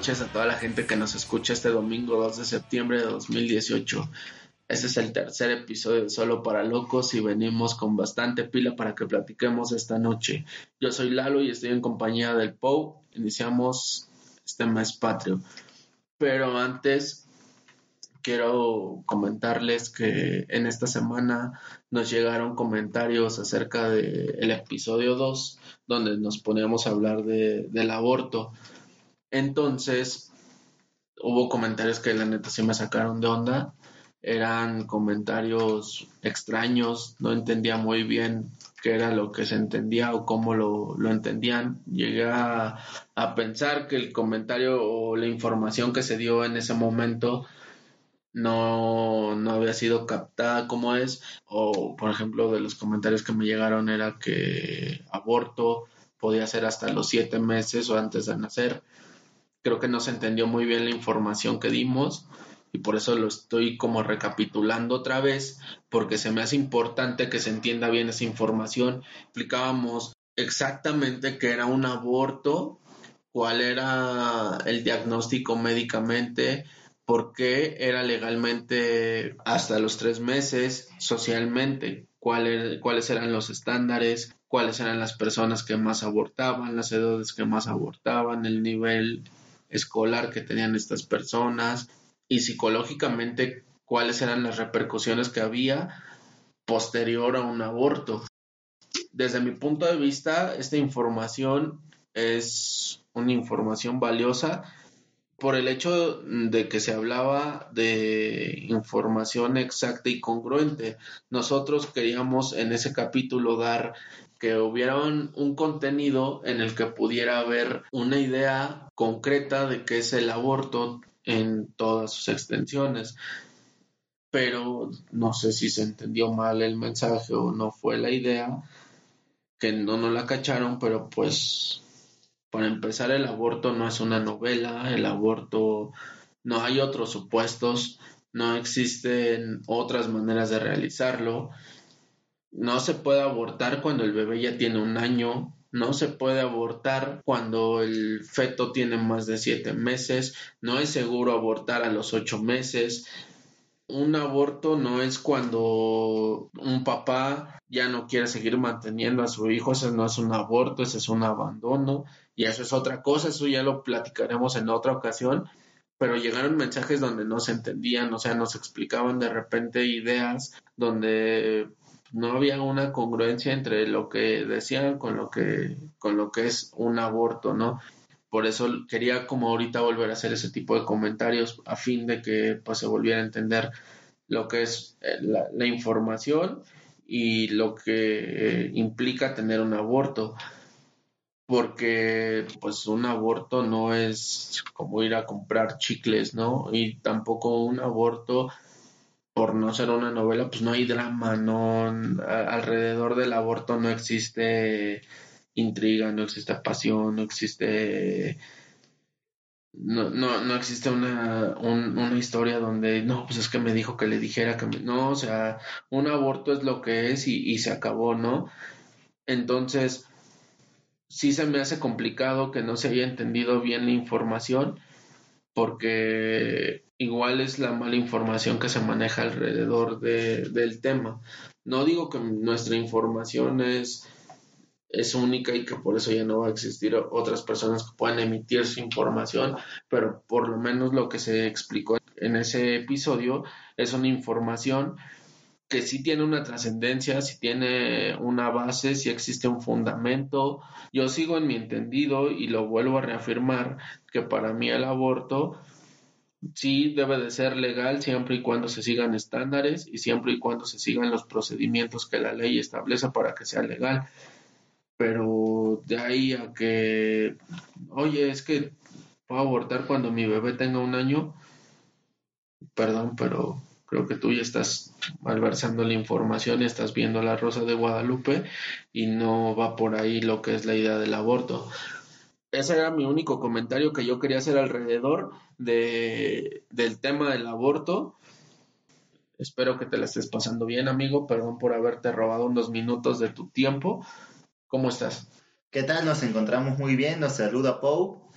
noches a toda la gente que nos escucha este domingo 2 de septiembre de 2018. Este es el tercer episodio de Solo para Locos y venimos con bastante pila para que platiquemos esta noche. Yo soy Lalo y estoy en compañía del Pou. Iniciamos este mes patrio. Pero antes quiero comentarles que en esta semana nos llegaron comentarios acerca del episodio 2 donde nos poníamos a hablar de- del aborto. Entonces, hubo comentarios que la neta sí me sacaron de onda. Eran comentarios extraños, no entendía muy bien qué era lo que se entendía o cómo lo, lo entendían. Llegué a, pensar que el comentario o la información que se dio en ese momento no, no había sido captada como es. O, por ejemplo, de los comentarios que me llegaron era que aborto podía ser hasta los siete meses o antes de nacer creo que no se entendió muy bien la información que dimos y por eso lo estoy como recapitulando otra vez porque se me hace importante que se entienda bien esa información. Explicábamos exactamente qué era un aborto, cuál era el diagnóstico médicamente, por qué era legalmente hasta los tres meses, socialmente, cuál er- cuáles eran los estándares, cuáles eran las personas que más abortaban, las edades que más abortaban, el nivel escolar que tenían estas personas y psicológicamente cuáles eran las repercusiones que había posterior a un aborto. Desde mi punto de vista, esta información es una información valiosa por el hecho de que se hablaba de información exacta y congruente. Nosotros queríamos en ese capítulo dar que hubiera un, un contenido en el que pudiera haber una idea concreta de qué es el aborto en todas sus extensiones. Pero no sé si se entendió mal el mensaje o no fue la idea, que no nos la cacharon, pero pues para empezar el aborto no es una novela, el aborto no hay otros supuestos, no existen otras maneras de realizarlo. No se puede abortar cuando el bebé ya tiene un año. No se puede abortar cuando el feto tiene más de siete meses. No es seguro abortar a los ocho meses. Un aborto no es cuando un papá ya no quiere seguir manteniendo a su hijo. Ese no es un aborto, ese es un abandono. Y eso es otra cosa. Eso ya lo platicaremos en otra ocasión. Pero llegaron mensajes donde no se entendían, o sea, nos explicaban de repente ideas donde no había una congruencia entre lo que decían con lo que con lo que es un aborto, ¿no? Por eso quería como ahorita volver a hacer ese tipo de comentarios a fin de que pues se volviera a entender lo que es eh, la, información y lo que eh, implica tener un aborto porque pues un aborto no es como ir a comprar chicles, ¿no? Y tampoco un aborto por no ser una novela, pues no hay drama, no alrededor del aborto no existe intriga, no existe pasión, no existe no, no, no existe una, un- una historia donde no, pues es que me dijo que le dijera que me- no, o sea, un aborto es lo que es y se acabó, ¿no? Entonces, sí se me hace complicado que no se haya entendido bien la información porque igual es la mala información que se maneja alrededor de, del tema. No digo que nuestra información es, es única y que por eso ya no va a existir otras personas que puedan emitir su información, pero por lo menos lo que se explicó en ese episodio es una información que sí tiene una trascendencia, sí tiene una base, sí existe un fundamento. Yo sigo en mi entendido y lo vuelvo a reafirmar que para mí el aborto sí debe de ser legal siempre y cuando se sigan estándares y siempre y cuando se sigan los procedimientos que la ley establece para que sea legal. Pero de ahí a que, oye, es que puedo abortar cuando mi bebé tenga un año, perdón, pero creo que tú ya estás malversando la información estás viendo la rosa de Guadalupe y no va por ahí lo que es la idea del aborto ese era mi único comentario que yo quería hacer alrededor de, del tema del aborto. Espero que te la estés pasando bien, amigo. Perdón por haberte robado unos minutos de tu tiempo. ¿Cómo estás? ¿Qué tal? Nos encontramos muy bien. Nos saluda Pau.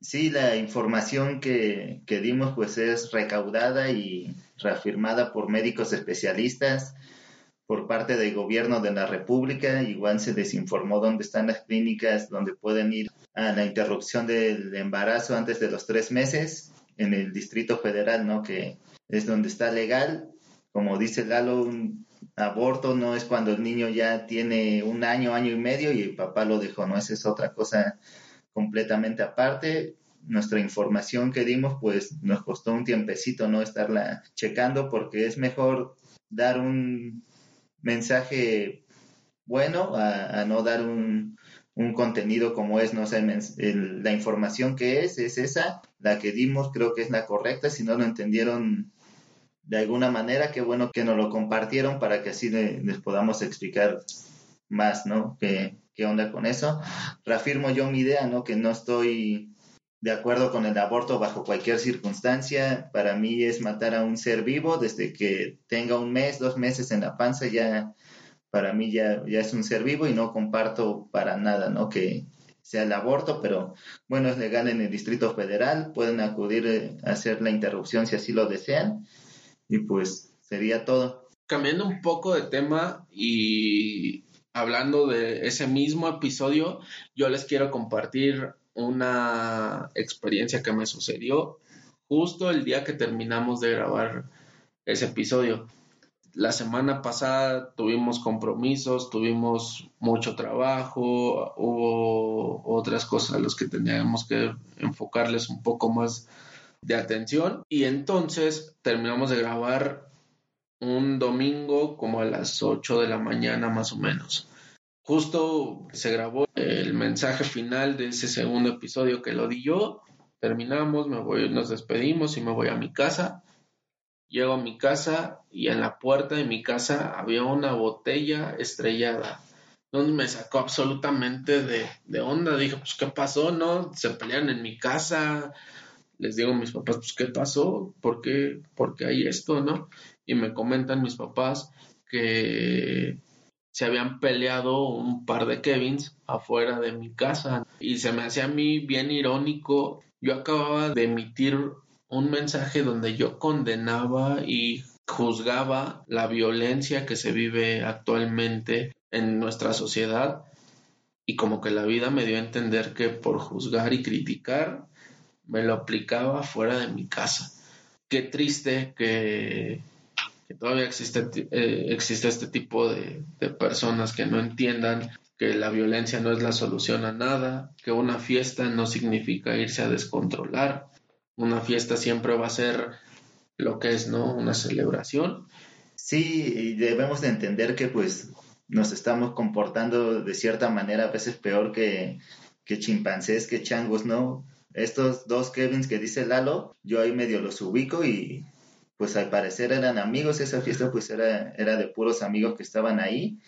Sí, la información que, que dimos pues es recaudada y reafirmada por médicos especialistas por parte del gobierno de la República. Igual se desinformó dónde están las clínicas donde pueden ir a la interrupción del embarazo antes de los tres meses en el Distrito Federal, ¿no? Que es donde está legal. Como dice Lalo, un aborto no es cuando el niño ya tiene un año, año y medio y el papá lo dejó, ¿no? Esa es otra cosa completamente aparte. Nuestra información que dimos, pues nos costó un tiempecito no estarla checando porque es mejor dar un mensaje bueno a, no dar un, un, contenido como es, no sé, la información que es, es esa, la que dimos, creo que es la correcta, si no lo entendieron de alguna manera, qué bueno que nos lo compartieron para que así les podamos explicar más, ¿no? ¿Qué, ¿Qué onda con eso? Reafirmo yo mi idea, ¿no? Que no estoy de acuerdo con el aborto bajo cualquier circunstancia. Para mí es matar a un ser vivo desde que tenga un mes, dos meses en la panza, ya para mí ya, ya es un ser vivo y no comparto para nada, ¿no? Que sea el aborto, pero bueno, es legal en el Distrito Federal, pueden acudir eh, a hacer la interrupción si así lo desean y pues sería todo. Cambiando un poco de tema y hablando de ese mismo episodio, yo les quiero compartir una experiencia que me sucedió justo el día que terminamos de grabar ese episodio. La semana pasada tuvimos compromisos, tuvimos mucho trabajo, hubo otras cosas a las que teníamos que enfocarles un poco más de atención y entonces terminamos de grabar un domingo como a las 8 de la mañana más o menos. Justo se grabó el mensaje final de ese segundo episodio que lo di yo. Terminamos, me voy, nos despedimos y me voy a mi casa. Llego a mi casa y en la puerta de mi casa había una botella estrellada. Donde me sacó absolutamente de, de onda. Dije, pues, ¿qué pasó? ¿No? Se pelean en mi casa. Les digo a mis papás, pues, ¿qué pasó? ¿Por qué, ¿Por qué hay esto? ¿No? Y me comentan mis papás que se habían peleado un par de Kevins afuera de mi casa y se me hacía a mí bien irónico. Yo acababa de emitir un mensaje donde yo condenaba y juzgaba la violencia que se vive actualmente en nuestra sociedad y como que la vida me dio a entender que por juzgar y criticar me lo aplicaba fuera de mi casa. Qué triste que todavía existe, eh, existe este tipo de, de personas que no entiendan que la violencia no es la solución a nada, que una fiesta no significa irse a descontrolar, una fiesta siempre va a ser lo que es, ¿no? Una celebración. Sí, y debemos de entender que pues nos estamos comportando de cierta manera a veces peor que, que chimpancés, que changos, ¿no? Estos dos Kevins que dice Lalo, yo ahí medio los ubico y pues al parecer eran amigos, esa fiesta pues era, era de puros amigos que estaban ahí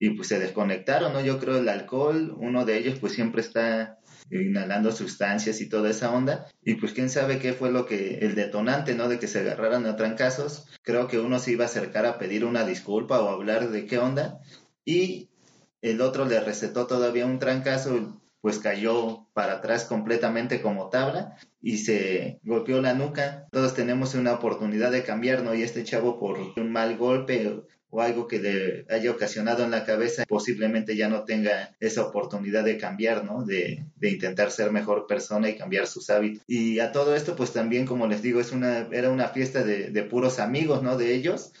y pues se desconectaron, ¿no? Yo creo el alcohol, uno de ellos pues siempre está inhalando sustancias y toda esa onda y pues quién sabe qué fue lo que el detonante, ¿no? De que se agarraran a trancazos. Creo que uno se iba a acercar a pedir una disculpa o hablar de qué onda y el otro le recetó todavía un trancazo pues cayó para atrás completamente como tabla y se golpeó la nuca. Todos tenemos una oportunidad de cambiar, ¿no? Y este chavo por un mal golpe o algo que le haya ocasionado en la cabeza, posiblemente ya no tenga esa oportunidad de cambiar, ¿no? De, intentar ser mejor persona y cambiar sus hábitos. Y a todo esto, pues también, como les digo, es una, era una fiesta de, de puros amigos, ¿no? De ellos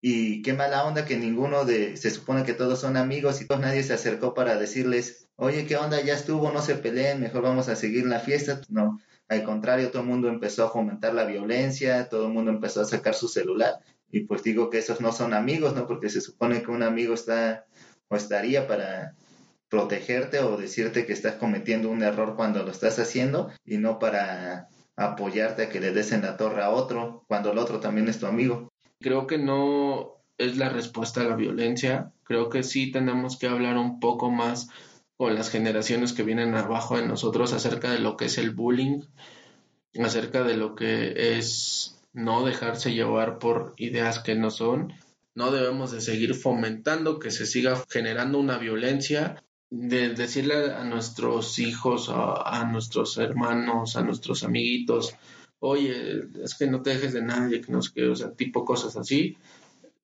Y qué mala onda que ninguno de, se supone que todos son amigos y todos nadie se acercó para decirles, oye, ¿qué onda? Ya estuvo, no se peleen, mejor vamos a seguir la fiesta. No, al contrario, todo el mundo empezó a fomentar la violencia, todo el mundo empezó a sacar su celular. Y pues digo que esos no son amigos, ¿no? Porque se supone que un amigo está o estaría para protegerte o decirte que estás cometiendo un error cuando lo estás haciendo y no para apoyarte a que le des en la torre a otro cuando el otro también es tu amigo. Creo que no es la respuesta a la violencia. Creo que sí tenemos que hablar un poco más con las generaciones que vienen abajo de nosotros acerca de lo que es el bullying, acerca de lo que es no dejarse llevar por ideas que no son. No debemos de seguir fomentando que se siga generando una violencia de decirle a nuestros hijos, a, nuestros hermanos, a nuestros amiguitos, oye, es que no te dejes de nadie, que no sé o sea, tipo cosas así.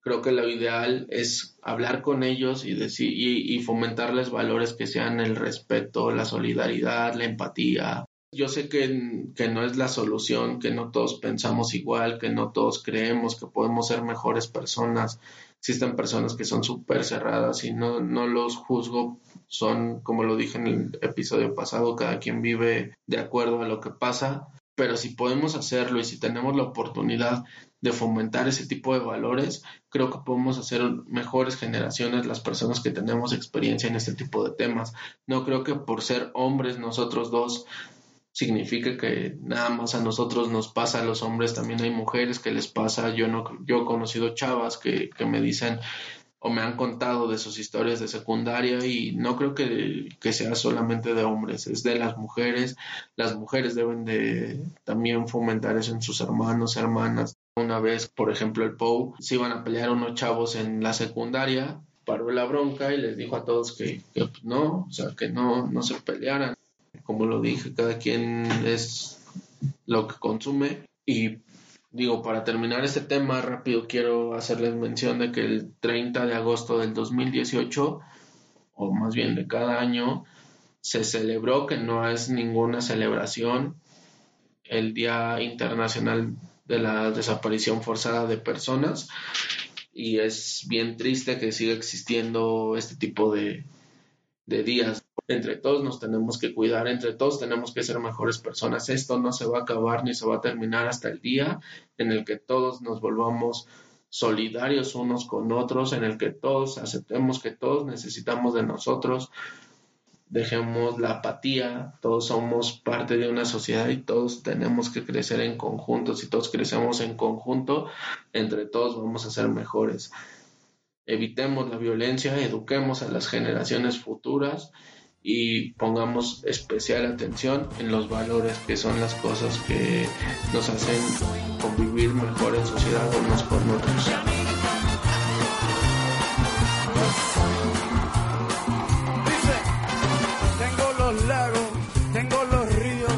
Creo que lo ideal es hablar con ellos y, decir, y, y fomentarles valores que sean el respeto, la solidaridad, la empatía. Yo sé que, que no es la solución, que no todos pensamos igual, que no todos creemos que podemos ser mejores personas, existen personas que son súper cerradas y no, no los juzgo, son, como lo dije en el episodio pasado, cada quien vive de acuerdo a lo que pasa, pero si podemos hacerlo y si tenemos la oportunidad de fomentar ese tipo de valores, creo que podemos hacer mejores generaciones las personas que tenemos experiencia en este tipo de temas. No creo que por ser hombres nosotros dos significa que nada más a nosotros nos pasa a los hombres, también hay mujeres que les pasa, yo no, yo he conocido chavas que, que me dicen o me han contado de sus historias de secundaria y no creo que, sea solamente de hombres, es de las mujeres, las mujeres deben de también fomentar eso en sus hermanos, hermanas. Una vez, por ejemplo, el POU, se iban a pelear unos chavos en la secundaria, paró la bronca y les dijo a todos que, no, o sea, que no, no se pelearan como lo dije, cada quien es lo que consume y digo, para terminar este tema rápido quiero hacerles mención de que el 30 de agosto del 2018 o más bien de cada año se celebró que no es ninguna celebración el Día Internacional de la Desaparición Forzada de Personas y es bien triste que siga existiendo este tipo de, de días entre todos nos tenemos que cuidar, entre todos tenemos que ser mejores personas. Esto no se va a acabar ni se va a terminar hasta el día en el que todos nos volvamos solidarios unos con otros, en el que todos aceptemos que todos necesitamos de nosotros, dejemos la apatía, todos somos parte de una sociedad y todos tenemos que crecer en conjunto. Si todos crecemos en conjunto, entre todos vamos a ser mejores. Evitemos la violencia, eduquemos a las generaciones futuras y pongamos especial atención en los valores que son las cosas que nos hacen convivir mejor en sociedad unos con otros. Dice, tengo los lagos, tengo los ríos,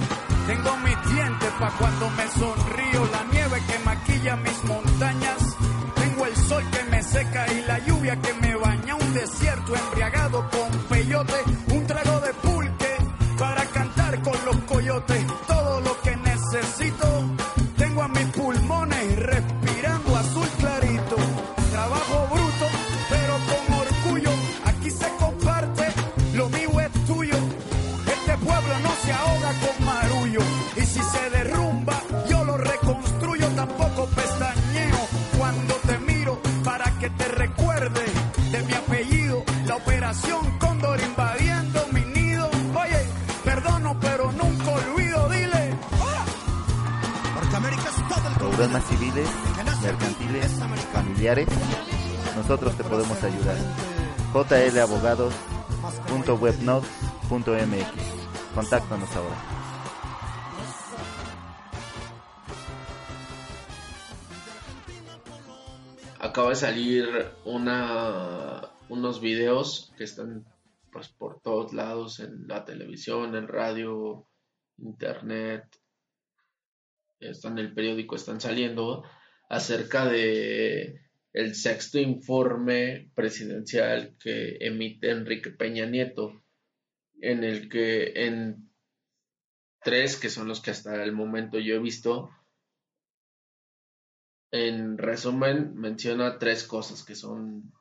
tengo mis dientes pa' cuando me sonrío, la nieve que maquilla mis montañas, tengo el sol que me seca y la lluvia que me baña, un desierto embriagado con peyote, operación Cóndor invadiendo mi nido, oye, perdono pero nunca olvido, dile, ¡Hola! porque América es todo el Problemas civiles, mercantiles, familiares, nosotros te podemos ayudar. jlabogados.webnode.mx Contáctanos ahora. Acaba de salir una, unos videos que están pues por todos lados, en la televisión, en radio, internet, están en el periódico, están saliendo acerca de el sexto informe presidencial que emite Enrique Peña Nieto, en el que en tres, que son los que hasta el momento yo he visto, En resumen, menciona tres cosas que son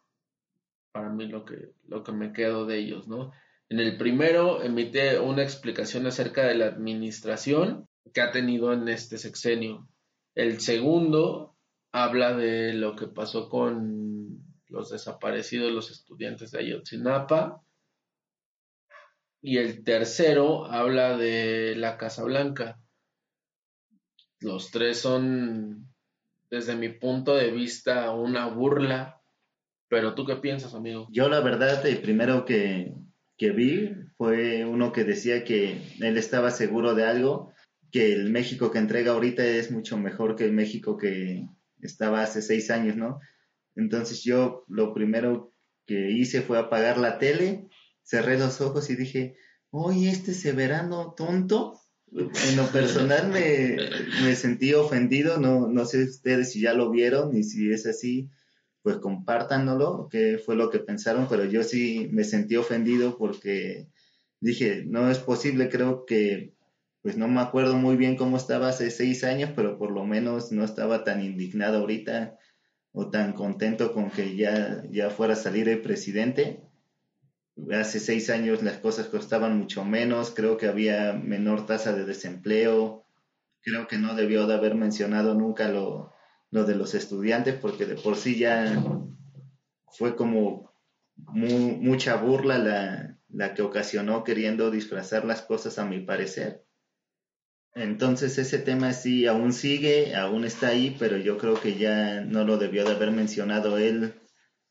para mí lo que, lo que me quedo de ellos, ¿no? En el primero emite una explicación acerca de la administración que ha tenido en este sexenio. El segundo habla de lo que pasó con los desaparecidos, los estudiantes de Ayotzinapa. Y el tercero habla de la Casa Blanca. Los tres son, desde mi punto de vista, una burla. Pero tú qué piensas, amigo? Yo la verdad, el primero que, que vi fue uno que decía que él estaba seguro de algo, que el México que entrega ahorita es mucho mejor que el México que estaba hace seis años, ¿no? Entonces yo lo primero que hice fue apagar la tele, cerré los ojos y dije, oye, este severano tonto. En lo personal me, me sentí ofendido, no, no sé ustedes si ya lo vieron y si es así, pues compártanlo, qué fue lo que pensaron, pero yo sí me sentí ofendido porque dije, no es posible, creo que, pues no me acuerdo muy bien cómo estaba hace seis años, pero por lo menos no estaba tan indignado ahorita o tan contento con que ya, ya fuera a salir el presidente. Hace seis años las cosas costaban mucho menos, creo que había menor tasa de desempleo, creo que no debió de haber mencionado nunca lo, lo de los estudiantes porque de por sí ya fue como mucha burla la, la que ocasionó queriendo disfrazar las cosas a mi parecer. Entonces ese tema sí aún sigue, aún está ahí, pero yo creo que ya no lo debió de haber mencionado él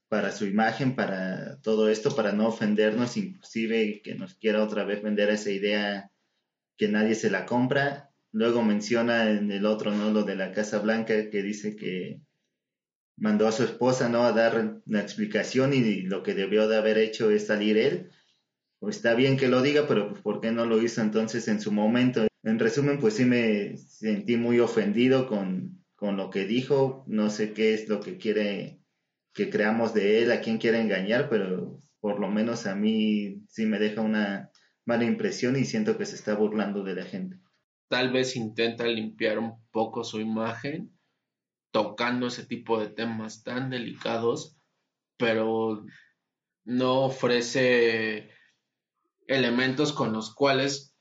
para su imagen, para todo esto, para no ofendernos, inclusive que nos quiera otra vez vender esa idea que nadie se la compra. Luego menciona en el otro, ¿no? Lo de la Casa Blanca, que dice que mandó a su esposa, ¿no? A dar una explicación y lo que debió de haber hecho es salir él. Pues está bien que lo diga, pero pues, ¿por qué no lo hizo entonces en su momento? En resumen, pues sí me sentí muy ofendido con, con lo que dijo. No sé qué es lo que quiere que creamos de él, a quién quiere engañar, pero por lo menos a mí sí me deja una mala impresión y siento que se está burlando de la gente. Tal vez intenta limpiar un poco su imagen tocando ese tipo de temas tan delicados, pero no ofrece elementos con los cuales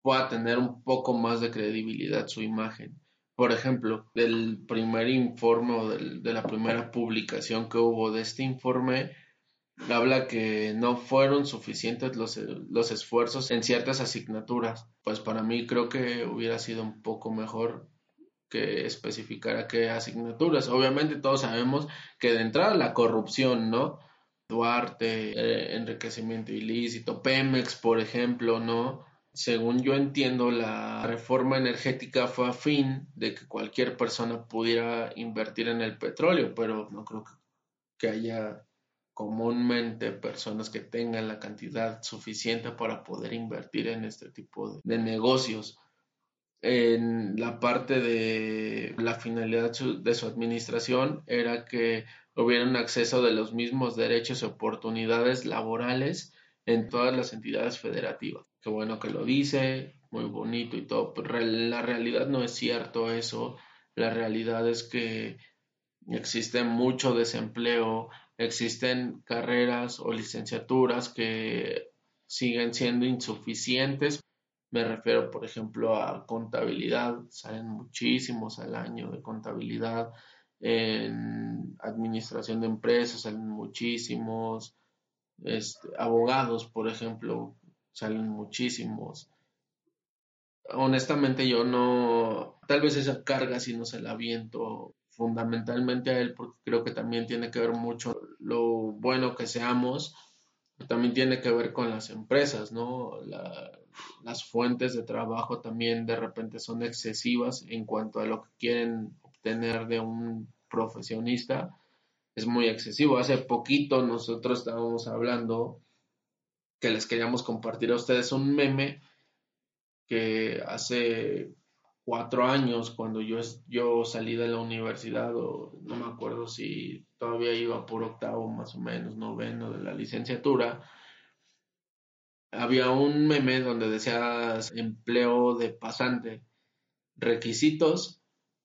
pueda tener un poco más de credibilidad su imagen. Por ejemplo, del primer informe o de la primera publicación que hubo de este informe, habla que no fueron suficientes los, los esfuerzos en ciertas asignaturas. Pues para mí creo que hubiera sido un poco mejor que especificara qué asignaturas. Obviamente todos sabemos que de entrada la corrupción, ¿no? Duarte, eh, enriquecimiento ilícito, Pemex, por ejemplo, ¿no? según yo entiendo, la reforma energética fue a fin de que cualquier persona pudiera invertir en el petróleo, pero no creo que haya comúnmente personas que tengan la cantidad suficiente para poder invertir en este tipo de, negocios. En la parte de la finalidad de su administración era que hubiera un acceso de los mismos derechos y oportunidades laborales en todas las entidades federativas. Qué bueno que lo dice, muy bonito y todo, pero la realidad no es cierto eso. La realidad es que existe mucho desempleo, existen carreras o licenciaturas que siguen siendo insuficientes. Me refiero, por ejemplo, a contabilidad, salen muchísimos al año de contabilidad, en administración de empresas salen muchísimos, este, abogados, por ejemplo, salen muchísimos. Honestamente yo no, tal vez esa carga si no se la aviento fundamentalmente a él porque creo que también tiene que ver mucho lo bueno que seamos, también tiene que ver con las empresas, ¿no? las fuentes de trabajo también de repente son excesivas en cuanto a lo que quieren obtener de un profesionista es muy excesivo. Hace poquito nosotros estábamos hablando que les queríamos compartir a ustedes un meme que hace cuatro años cuando yo, yo salí de la universidad o no me acuerdo si todavía iba por octavo más o menos, noveno de la licenciatura, había un meme donde decía empleo de pasante, requisitos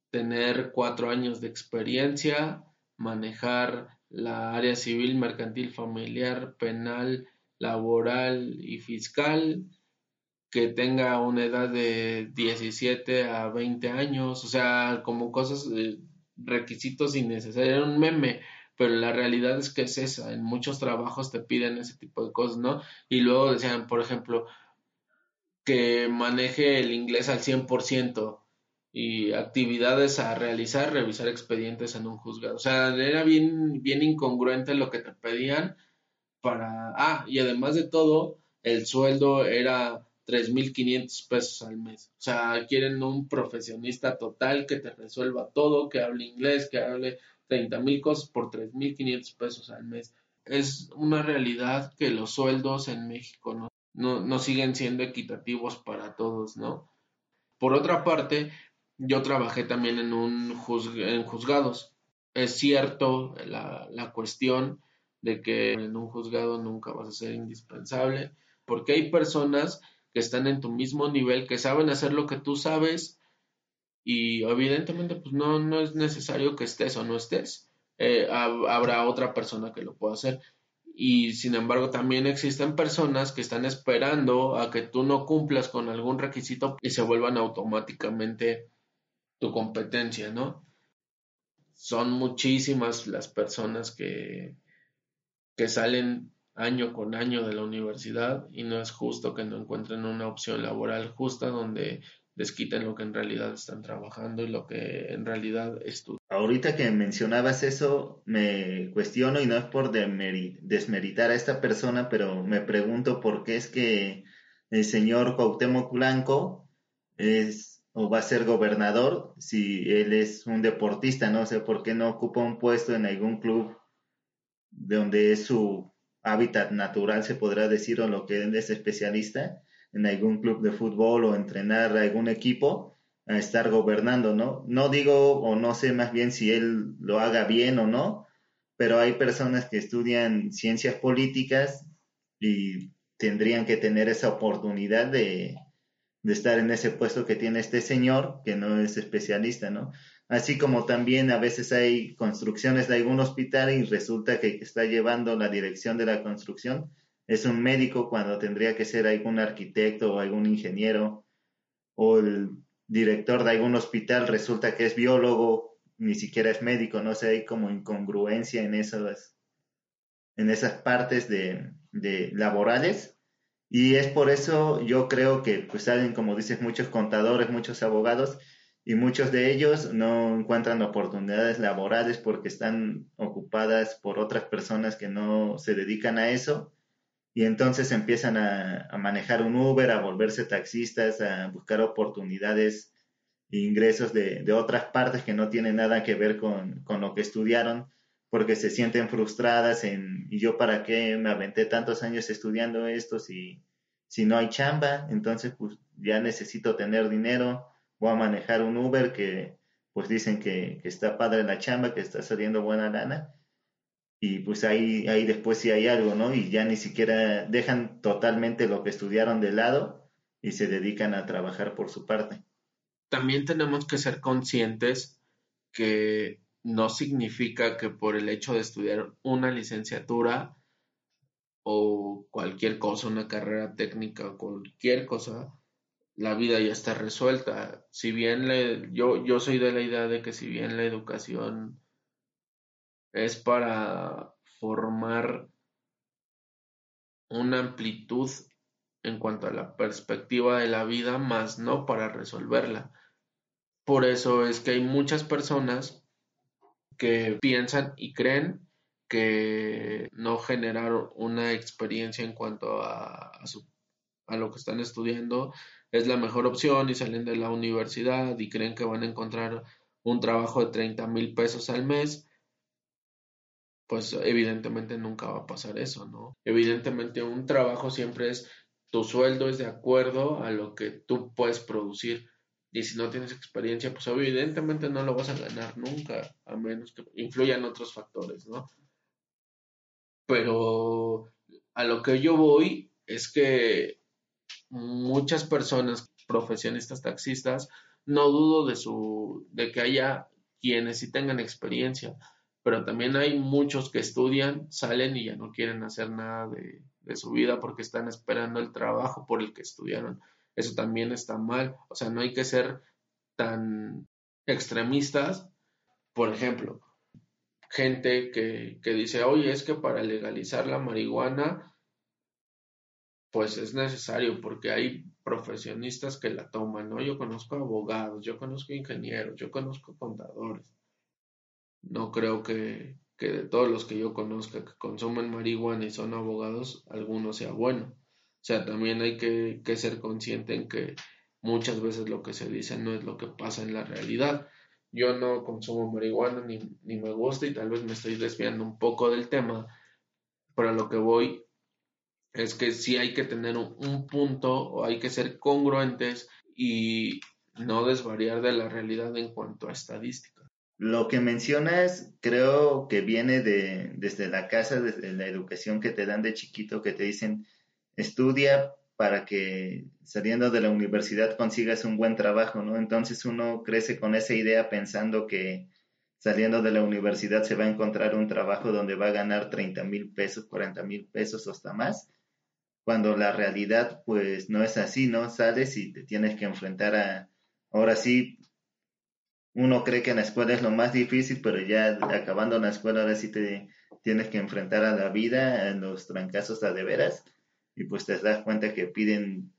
tener cuatro años de experiencia, manejar la área civil, mercantil, familiar, penal, laboral y fiscal, que tenga una edad de 17 a 20 años, o sea, como cosas, eh, requisitos innecesarios, era un meme, pero la realidad es que es esa, en muchos trabajos te piden ese tipo de cosas, ¿no? Y luego decían, por ejemplo, que maneje el inglés al 100% y actividades a realizar, revisar expedientes en un juzgado. O sea, era bien, bien incongruente lo que te pedían para... Ah, y además de todo, el sueldo era 3.500 pesos al mes. O sea, quieren un profesionista total que te resuelva todo, que hable inglés, que hable 30.000 cosas por 3.500 pesos al mes. Es una realidad que los sueldos en México no, no, no siguen siendo equitativos para todos, ¿no? Por otra parte, yo trabajé también en, un en juzgados. Es cierto la, la cuestión de que en un juzgado nunca vas a ser indispensable, porque hay personas que están en tu mismo nivel, que saben hacer lo que tú sabes y evidentemente pues no, no es necesario que estés o no estés. Eh, habrá otra persona que lo pueda hacer. Y sin embargo también existen personas que están esperando a que tú no cumplas con algún requisito y se vuelvan automáticamente tu competencia, ¿no? Son muchísimas las personas que, que salen año con año de la universidad y no es justo que no encuentren una opción laboral justa donde les quiten lo que en realidad están trabajando y lo que en realidad estudian. Ahorita que mencionabas eso, me cuestiono y no es por desmeritar a esta persona, pero me pregunto por qué es que el señor Cuauhtémoc Blanco es o va a ser gobernador si él es un deportista, no sé por qué no ocupa un puesto en algún club donde es su hábitat natural, se podrá decir, o lo que es especialista, en algún club de fútbol o entrenar algún equipo, a estar gobernando, ¿no? No digo o no sé más bien si él lo haga bien o no, pero hay personas que estudian ciencias políticas y tendrían que tener esa oportunidad de, de estar en ese puesto que tiene este señor, que no es especialista, ¿no? Así como también a veces hay construcciones de algún hospital y resulta que está llevando la dirección de la construcción es un médico cuando tendría que ser algún arquitecto o algún ingeniero o el director de algún hospital resulta que es biólogo, ni siquiera es médico, no sé, hay como incongruencia en esas, en esas partes de, de laborales. Y es por eso yo creo que pues salen, como dices, muchos contadores, muchos abogados, y muchos de ellos no encuentran oportunidades laborales porque están ocupadas por otras personas que no se dedican a eso. Y entonces empiezan a, manejar un Uber, a volverse taxistas, a buscar oportunidades e ingresos de, de, otras partes que no tienen nada que ver con, con lo que estudiaron porque se sienten frustradas en, ¿y yo para qué me aventé tantos años estudiando esto si, si no hay chamba? Entonces, pues ya necesito tener dinero, voy a manejar un Uber que pues dicen que, está padre la chamba, que está saliendo buena lana. Y pues ahí, ahí después sí hay algo, ¿no? Y ya ni siquiera dejan totalmente lo que estudiaron de lado y se dedican a trabajar por su parte. También tenemos que ser conscientes que no significa que por el hecho de estudiar una licenciatura o cualquier cosa, una carrera técnica o cualquier cosa, la vida ya está resuelta. Si bien le, yo, yo soy de la idea de que si bien la educación es para formar una amplitud en cuanto a la perspectiva de la vida, más no para resolverla. Por eso es que hay muchas personas que piensan y creen que no generar una experiencia en cuanto a, a, lo que están estudiando es la mejor opción y salen de la universidad y creen que van a encontrar un trabajo de 30 mil pesos al mes, pues evidentemente nunca va a pasar eso, ¿no? Evidentemente un trabajo siempre es, tu sueldo es de acuerdo a lo que tú puedes producir y si no tienes experiencia, pues evidentemente no lo vas a ganar nunca, a menos que influyan otros factores, ¿no? Pero a lo que yo voy es que muchas personas, profesionistas taxistas, no dudo de su, de que haya quienes sí tengan experiencia, pero también hay muchos que estudian, salen y ya no quieren hacer nada de, de su vida porque están esperando el trabajo por el que estudiaron. Eso también está mal. O sea, no hay que ser tan extremistas. Por ejemplo, gente que, que dice, oye, es que para legalizar la marihuana, pues es necesario porque hay profesionistas que la toman, ¿no? Yo conozco abogados, yo conozco ingenieros, yo conozco contadores. No creo que, que de todos los que yo conozca que consumen marihuana y son abogados, alguno sea bueno. O sea, también hay que, que ser consciente en que muchas veces lo que se dice no es lo que pasa en la realidad. Yo no consumo marihuana ni, ni me gusta y tal vez me estoy desviando un poco del tema, pero a lo que voy es que sí hay que tener un, un punto o hay que ser congruentes y no desvariar de la realidad en cuanto a estadística. Lo que mencionas creo que viene de, desde la casa, desde la educación que te dan de chiquito, que te dicen, estudia para que saliendo de la universidad consigas un buen trabajo, ¿no? Entonces uno crece con esa idea pensando que saliendo de la universidad se va a encontrar un trabajo donde va a ganar 30 mil pesos, 40 mil pesos o hasta más, cuando la realidad pues no es así, ¿no? Sales y te tienes que enfrentar a, ahora sí, uno cree que en la escuela es lo más difícil, pero ya acabando la escuela ahora sí te tienes que enfrentar a la vida, a los trancazos a de veras y pues te das cuenta que piden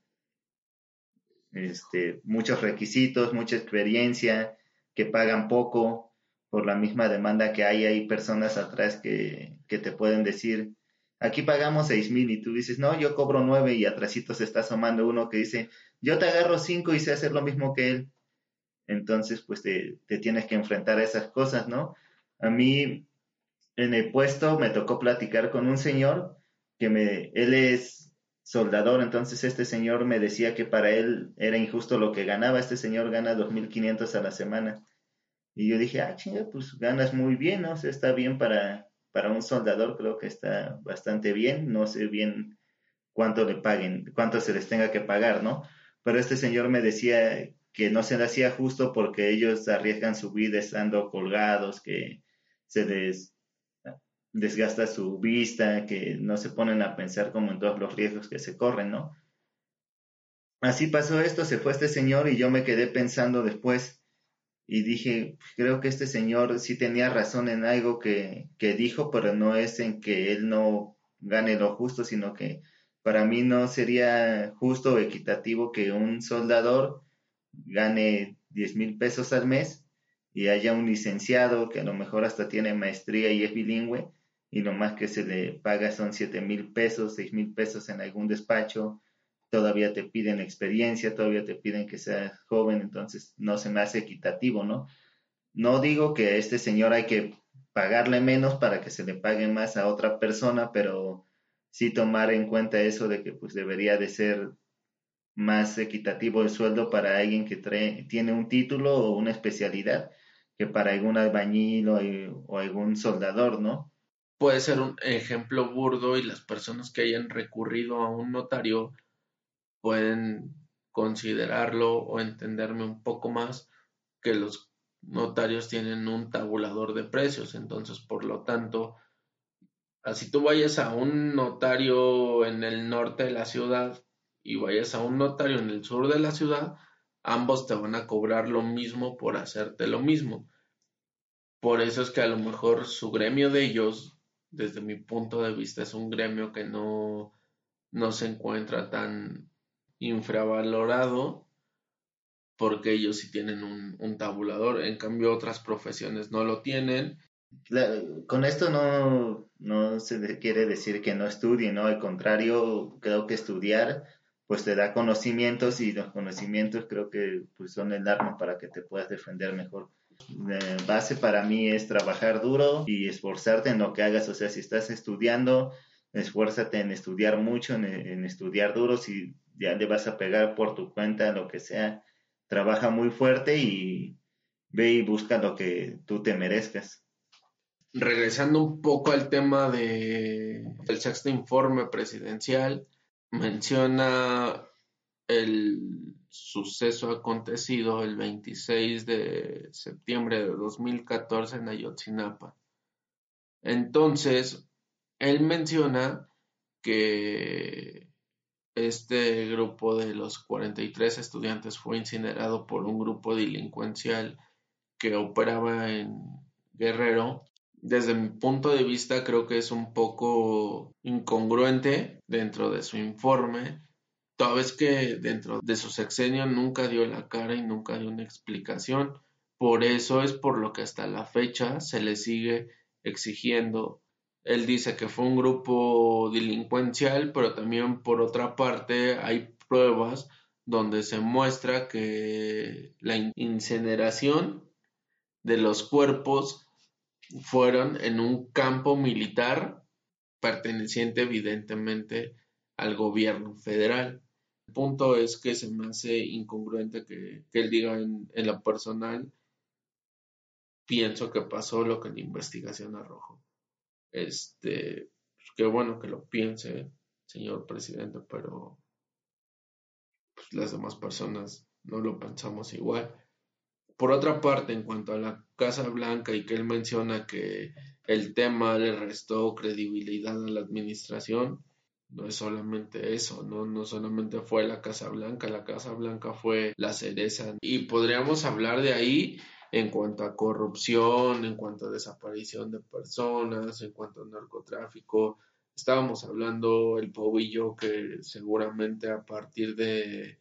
este, muchos requisitos, mucha experiencia, que pagan poco por la misma demanda que hay, hay personas atrás que, que te pueden decir, aquí pagamos seis mil y tú dices, no, yo cobro nueve y atrásito se está asomando uno que dice, yo te agarro cinco y sé hacer lo mismo que él. Entonces, pues te, te tienes que enfrentar a esas cosas, ¿no? A mí, en el puesto, me tocó platicar con un señor que me, él es soldador, entonces este señor me decía que para él era injusto lo que ganaba, este señor gana 2.500 a la semana. Y yo dije, ah, chinga, pues ganas muy bien, ¿no? O sea, está bien para, para un soldador, creo que está bastante bien, no sé bien cuánto le paguen, cuánto se les tenga que pagar, ¿no? Pero este señor me decía que no se le hacía justo porque ellos arriesgan su vida estando colgados, que se les desgasta su vista, que no se ponen a pensar como en todos los riesgos que se corren, ¿no? Así pasó esto, se fue este señor y yo me quedé pensando después y dije, creo que este señor sí tenía razón en algo que, que dijo, pero no es en que él no gane lo justo, sino que para mí no sería justo o equitativo que un soldador gane 10 mil pesos al mes y haya un licenciado que a lo mejor hasta tiene maestría y es bilingüe y lo más que se le paga son siete mil pesos, seis mil pesos en algún despacho, todavía te piden experiencia, todavía te piden que seas joven, entonces no se me hace equitativo, ¿no? No digo que a este señor hay que pagarle menos para que se le pague más a otra persona, pero sí tomar en cuenta eso de que pues debería de ser más equitativo el sueldo para alguien que tiene un título o una especialidad que para algún albañil o, o algún soldador, ¿no? puede ser un ejemplo burdo y las personas que hayan recurrido a un notario pueden considerarlo o entenderme un poco más que los notarios tienen un tabulador de precios, entonces por lo tanto, así tú vayas a un notario en el norte de la ciudad y vayas a un notario en el sur de la ciudad, ambos te van a cobrar lo mismo por hacerte lo mismo. Por eso es que a lo mejor su gremio de ellos desde mi punto de vista, es un gremio que no, no se encuentra tan infravalorado porque ellos sí tienen un, tabulador, en cambio otras profesiones no lo tienen. con esto no, no se quiere decir que no estudien, ¿no? Al contrario, creo que estudiar pues te da conocimientos y los conocimientos creo que pues son el arma para que te puedas defender mejor la base para mí es trabajar duro y esforzarte en lo que hagas. O sea, si estás estudiando, esfuérzate en estudiar mucho, en, estudiar duro. Si ya le vas a pegar por tu cuenta, lo que sea, trabaja muy fuerte y ve y busca lo que tú te merezcas. Regresando un poco al tema de sexto informe presidencial, menciona el suceso acontecido el 26 de septiembre de 2014 en Ayotzinapa. Entonces, él menciona que este grupo de los 43 estudiantes fue incinerado por un grupo delincuencial que operaba en Guerrero. Desde mi punto de vista creo que es un poco incongruente dentro de su informe, toda vez que dentro de su sexenio nunca dio la cara y nunca dio una explicación. Por eso es por lo que hasta la fecha se le sigue exigiendo él dice que fue un grupo delincuencial, pero también por otra parte hay pruebas donde se muestra que la incineración de los cuerpos fueron en un campo militar perteneciente evidentemente al gobierno federal. El punto es que se me hace incongruente que, él diga en, en lo personal, pienso que pasó lo que la investigación arrojó. Este, pues, qué bueno que lo piense, señor presidente, pero pues, las demás personas no lo pensamos igual. Por otra parte, en cuanto a la Casa Blanca y que él menciona que el tema le restó credibilidad a la administración, no es solamente eso, no, no solamente fue la Casa Blanca, la Casa Blanca fue la cereza y podríamos hablar de ahí en cuanto a corrupción, en cuanto a desaparición de personas, en cuanto a narcotráfico. Estábamos hablando el pobillo que seguramente a partir de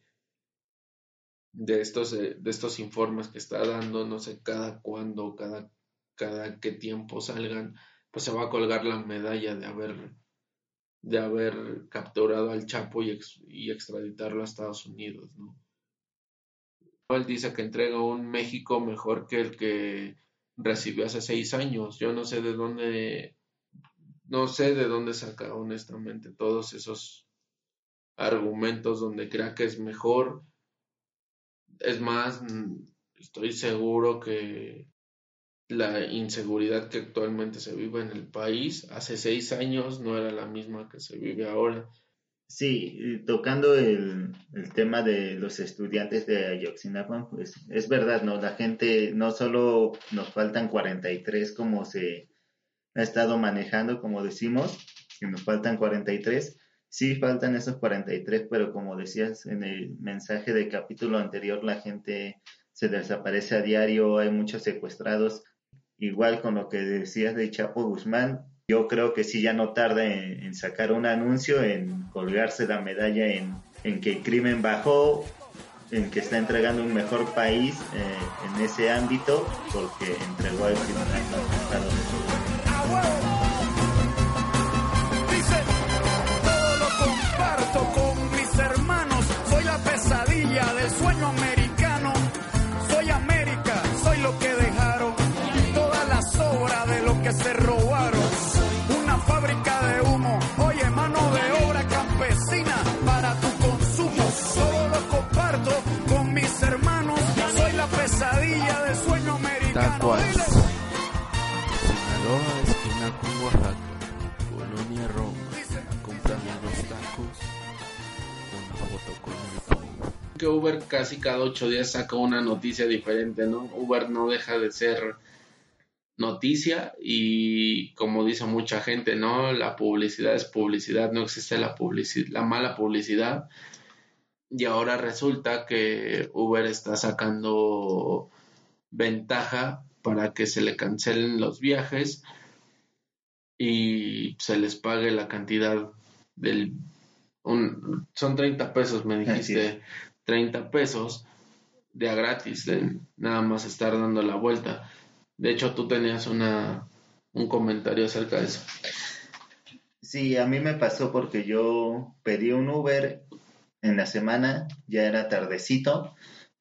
de estos de estos informes que está dando, no sé cada cuándo, cada cada qué tiempo salgan, pues se va a colgar la medalla de haber de haber capturado al Chapo y, y extraditarlo a Estados Unidos, ¿no? Él dice que entrega un México mejor que el que recibió hace seis años. Yo no sé de dónde, no sé de dónde saca honestamente todos esos argumentos donde crea que es mejor. Es más, estoy seguro que la inseguridad que actualmente se vive en el país hace seis años no era la misma que se vive ahora. Sí, tocando el, tema de los estudiantes de Ayotzinapa, pues es verdad, ¿no? La gente, no solo nos faltan 43 como se ha estado manejando, como decimos, que nos faltan 43, sí faltan esos 43, pero como decías en el mensaje del capítulo anterior, la gente se desaparece a diario, hay muchos secuestrados, igual con lo que decías de Chapo Guzmán, yo creo que sí ya no tarda en, sacar un anuncio, en colgarse la medalla en, que el crimen bajó, en que está entregando un mejor país eh, en ese ámbito, porque entregó al crimen pesadilla del sueño americano, soy América, soy lo que dejaron, toda la sobra de lo que se robaron que Uber casi cada ocho días saca una noticia diferente, ¿no? Uber no deja de ser noticia y como dice mucha gente, ¿no? La publicidad es publicidad, no existe la publicidad, la mala publicidad. Y ahora resulta que Uber está sacando ventaja para que se le cancelen los viajes y se les pague la cantidad del son 30 pesos me dijiste 30 pesos de a gratis, de nada más estar dando la vuelta. De hecho, tú tenías una, un comentario acerca de eso. Sí, a mí me pasó porque yo pedí un Uber en la semana, ya era tardecito,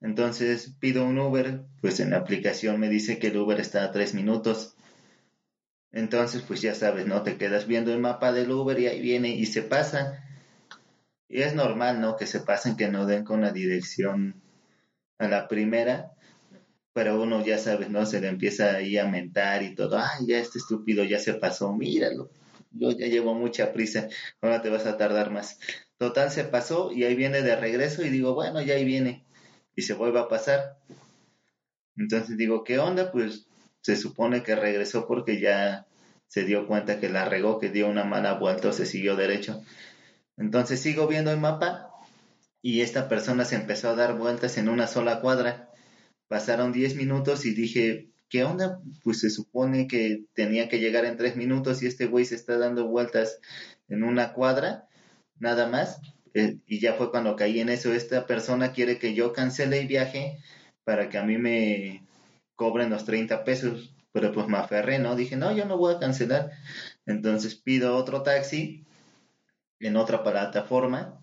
entonces pido un Uber, pues en la aplicación me dice que el Uber está a tres minutos. Entonces, pues ya sabes, ¿no? Te quedas viendo el mapa del Uber y ahí viene y se pasa. Y es normal, ¿no? Que se pasen, que no den con la dirección a la primera, pero uno ya sabes, ¿no? Se le empieza ahí a mentar y todo, ay, ya este estúpido ya se pasó, míralo, yo ya llevo mucha prisa, ahora te vas a tardar más. Total se pasó y ahí viene de regreso y digo, bueno, ya ahí viene. Y se vuelve a pasar. Entonces digo, ¿qué onda? Pues se supone que regresó porque ya se dio cuenta que la regó, que dio una mala vuelta o se siguió derecho. Entonces sigo viendo el mapa y esta persona se empezó a dar vueltas en una sola cuadra. Pasaron 10 minutos y dije, ¿qué onda? Pues se supone que tenía que llegar en 3 minutos y este güey se está dando vueltas en una cuadra, nada más. Eh, y ya fue cuando caí en eso. Esta persona quiere que yo cancele el viaje para que a mí me cobren los 30 pesos. Pero pues me aferré, ¿no? Dije, no, yo no voy a cancelar. Entonces pido otro taxi en otra plataforma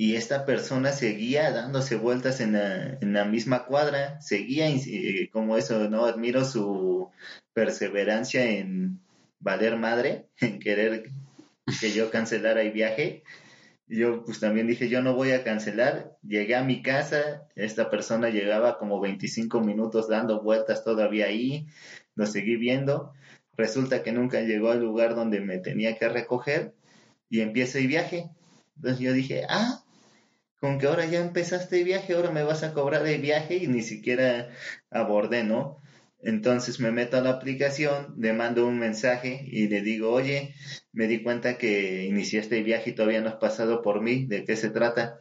y esta persona seguía dándose vueltas en la, misma cuadra, seguía eh, como eso, ¿no? Admiro su perseverancia en valer madre, en querer que yo cancelara el viaje. Yo pues también dije, yo no voy a cancelar. Llegué a mi casa, esta persona llegaba como 25 minutos dando vueltas todavía ahí, lo seguí viendo. Resulta que nunca llegó al lugar donde me tenía que recoger y empiezo el viaje. Entonces yo dije, ah, con que ahora ya empezaste el viaje, ahora me vas a cobrar el viaje y ni siquiera abordé, ¿no? Entonces me meto a la aplicación, le mando un mensaje y le digo, oye, me di cuenta que iniciaste el viaje y todavía no has pasado por mí, ¿de qué se trata?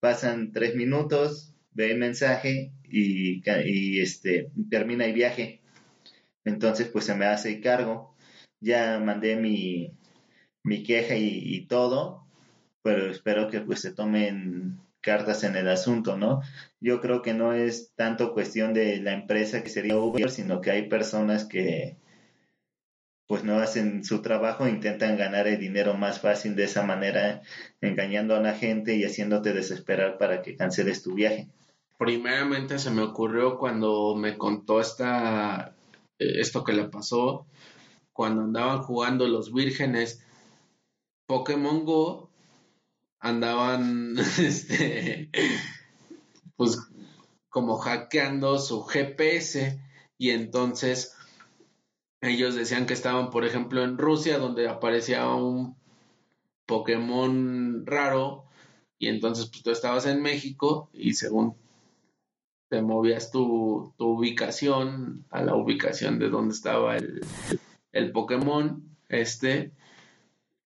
Pasan tres minutos, ve el mensaje y, y este, termina el viaje. Entonces pues se me hace el cargo. Ya mandé mi, mi queja y, todo, pero espero que pues se tomen cartas en el asunto, ¿no? Yo creo que no es tanto cuestión de la empresa que sería Uber, sino que hay personas que pues no hacen su trabajo, intentan ganar el dinero más fácil de esa manera, engañando a la gente y haciéndote desesperar para que canceles tu viaje. Primeramente se me ocurrió cuando me contó esta, eh, esto que le pasó, cuando andaban jugando los vírgenes, Pokémon Go andaban, este, pues como hackeando su GPS y entonces ellos decían que estaban, por ejemplo, en Rusia, donde aparecía un Pokémon raro. Y entonces pues tú estabas en México y según te movías tu, tu ubicación a la ubicación de donde estaba el, el Pokémon, este,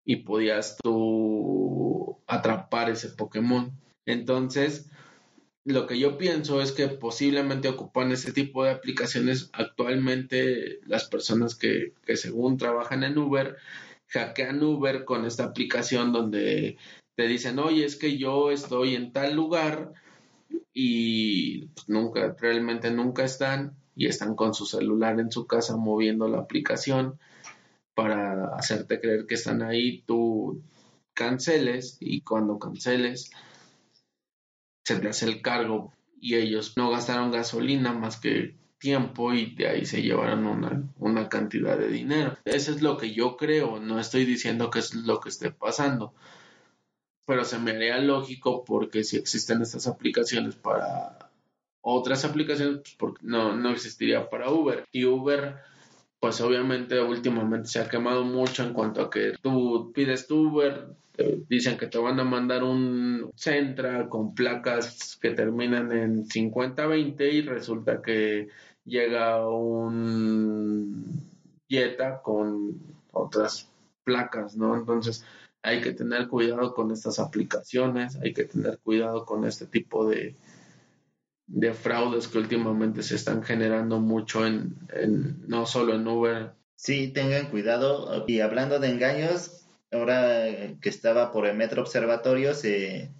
y podías tú atrapar ese Pokémon. Entonces, lo que yo pienso es que posiblemente ocupan ese tipo de aplicaciones actualmente las personas que, que según trabajan en Uber, hackean Uber con esta aplicación donde te dicen, oye, es que yo estoy en tal lugar y pues, nunca, realmente nunca están y están con su celular en su casa moviendo la aplicación para hacerte creer que están ahí, tú canceles y cuando canceles se te hace el cargo y ellos no gastaron gasolina más que tiempo y de ahí se llevaron una, una cantidad de dinero. Eso es lo que yo creo, no estoy diciendo que es lo que esté pasando, pero se me haría lógico porque si existen estas aplicaciones para otras aplicaciones, pues porque no, no existiría para Uber. Y Uber pues obviamente últimamente se ha quemado mucho en cuanto a que tú pides tu Uber, dicen que te van a mandar un Centra con placas que terminan en 50-20 y resulta que llega un Jetta con otras placas, ¿no? Entonces hay que tener cuidado con estas aplicaciones, hay que tener cuidado con este tipo de, de fraudes que últimamente se están generando mucho en, no solo en Uber. Sí, tengan cuidado. Y hablando de engaños, ahora que estaba por el Metro Observatorio, se,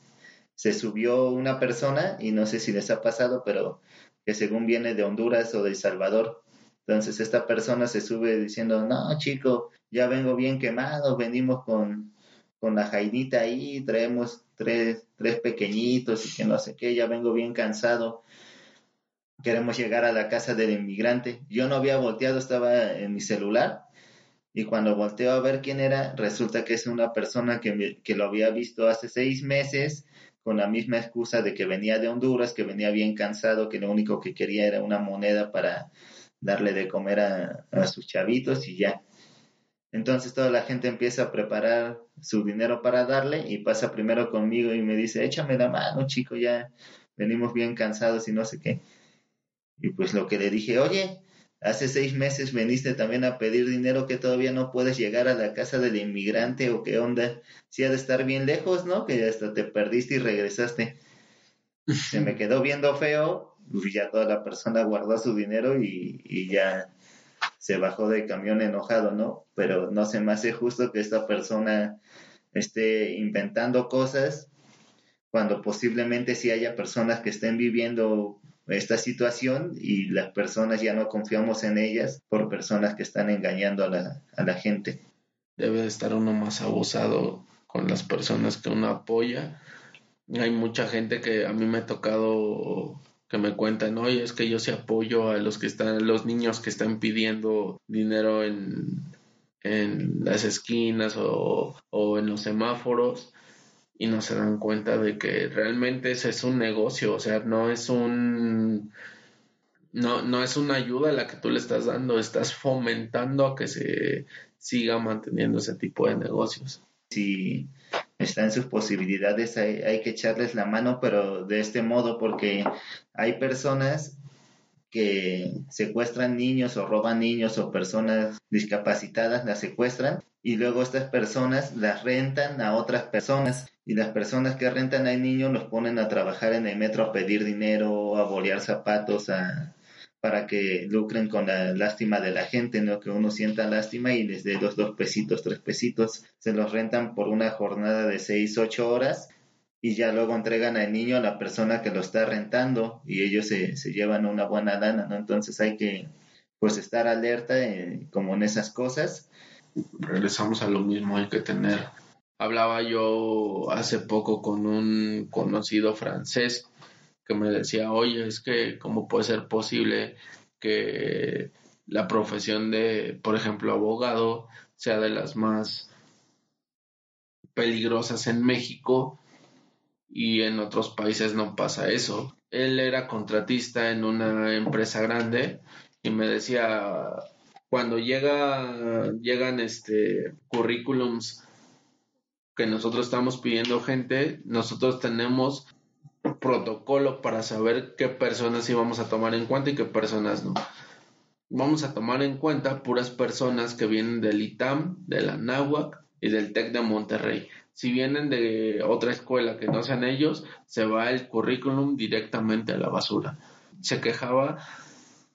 se subió una persona, y no sé si les ha pasado, pero que según viene de Honduras o de El Salvador. Entonces esta persona se sube diciendo, no, chico, ya vengo bien quemado, venimos con, con la jainita ahí, traemos tres, tres pequeñitos y que no sé qué, ya vengo bien cansado. Queremos llegar a la casa del inmigrante. Yo no había volteado, estaba en mi celular y cuando volteo a ver quién era, resulta que es una persona que, que lo había visto hace seis meses con la misma excusa de que venía de Honduras, que venía bien cansado, que lo único que quería era una moneda para darle de comer a, a sus chavitos y ya. Entonces toda la gente empieza a preparar su dinero para darle y pasa primero conmigo y me dice, échame la mano, chico, ya venimos bien cansados y no sé qué. Y pues lo que le dije, oye, hace seis meses veniste también a pedir dinero que todavía no puedes llegar a la casa del inmigrante o qué onda. Si ha de estar bien lejos, ¿no? Que hasta te perdiste y regresaste. Se me quedó viendo feo, y ya toda la persona guardó su dinero y, y ya se bajó del camión enojado, ¿no? Pero no se me hace justo que esta persona esté inventando cosas cuando posiblemente sí haya personas que estén viviendo esta situación y las personas ya no confiamos en ellas por personas que están engañando a la, a la gente. Debe de estar uno más abusado con las personas que uno apoya. Hay mucha gente que a mí me ha tocado que me cuentan, oye, es que yo sí apoyo a los que están, los niños que están pidiendo dinero en, en las esquinas o, o en los semáforos y no se dan cuenta de que realmente ese es un negocio, o sea, no es un no, no es una ayuda la que tú le estás dando, estás fomentando a que se siga manteniendo ese tipo de negocios. Si está en sus posibilidades, hay, hay que echarles la mano, pero de este modo, porque hay personas que secuestran niños o roban niños o personas discapacitadas, las secuestran y luego estas personas las rentan a otras personas y las personas que rentan a niños los ponen a trabajar en el metro a pedir dinero, a bolear zapatos, a, para que lucren con la lástima de la gente, ¿no? Que uno sienta lástima y les dé los dos pesitos, tres pesitos. Se los rentan por una jornada de seis, ocho horas y ya luego entregan al niño a la persona que lo está rentando y ellos se, se llevan una buena lana, ¿no? Entonces hay que pues estar alerta eh, como en esas cosas. Regresamos a lo mismo, hay que tener. Hablaba yo hace poco con un conocido francés que me decía, oye, es que cómo puede ser posible que la profesión de, por ejemplo, abogado sea de las más peligrosas en México y en otros países no pasa eso. Él era contratista en una empresa grande y me decía cuando llega llegan este currículums que nosotros estamos pidiendo gente, nosotros tenemos protocolo para saber qué personas íbamos a tomar en cuenta y qué personas no. Vamos a tomar en cuenta puras personas que vienen del ITAM, de la NAWAC y del TEC de Monterrey. Si vienen de otra escuela que no sean ellos, se va el currículum directamente a la basura. Se quejaba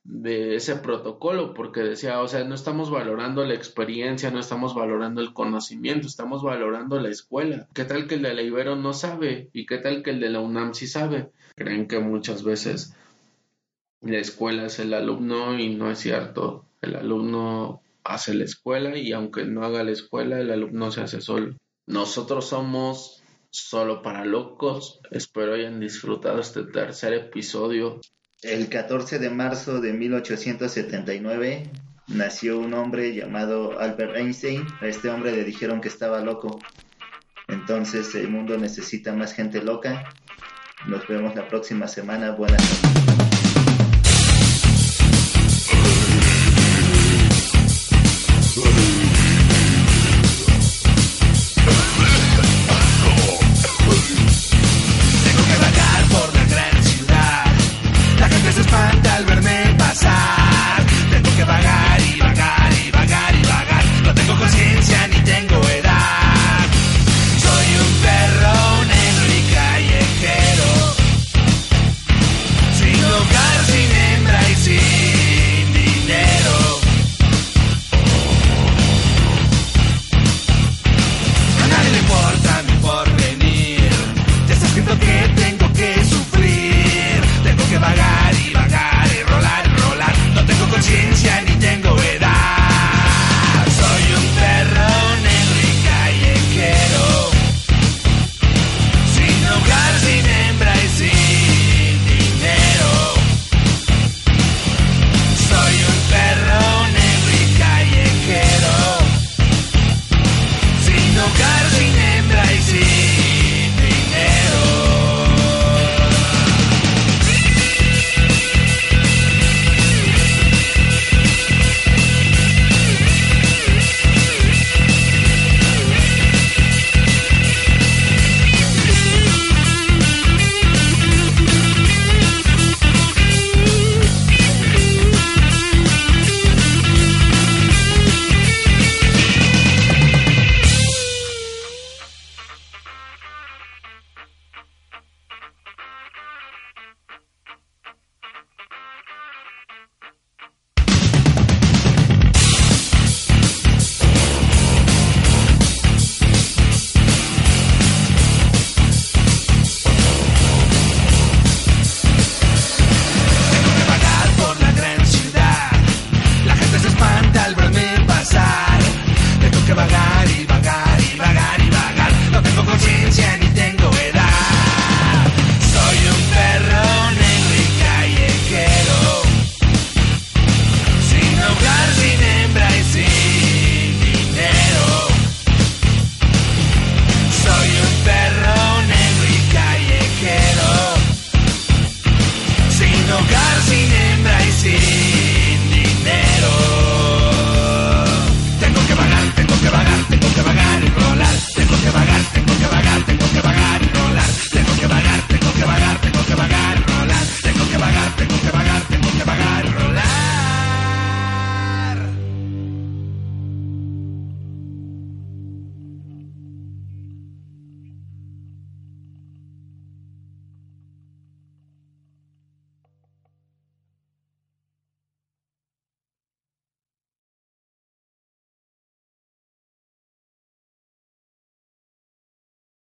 de ese protocolo porque decía, o sea, no estamos valorando la experiencia, no estamos valorando el conocimiento, estamos valorando la escuela. ¿Qué tal que el de la Ibero no sabe? ¿Y qué tal que el de la UNAM sí sabe? Creen que muchas veces la escuela es el alumno y no es cierto. El alumno hace la escuela y aunque no haga la escuela, el alumno se hace solo. Nosotros somos solo para locos. Espero hayan disfrutado este tercer episodio. El 14 de marzo de 1879 nació un hombre llamado Albert Einstein. A este hombre le dijeron que estaba loco. Entonces el mundo necesita más gente loca. Nos vemos la próxima semana. Buenas noches.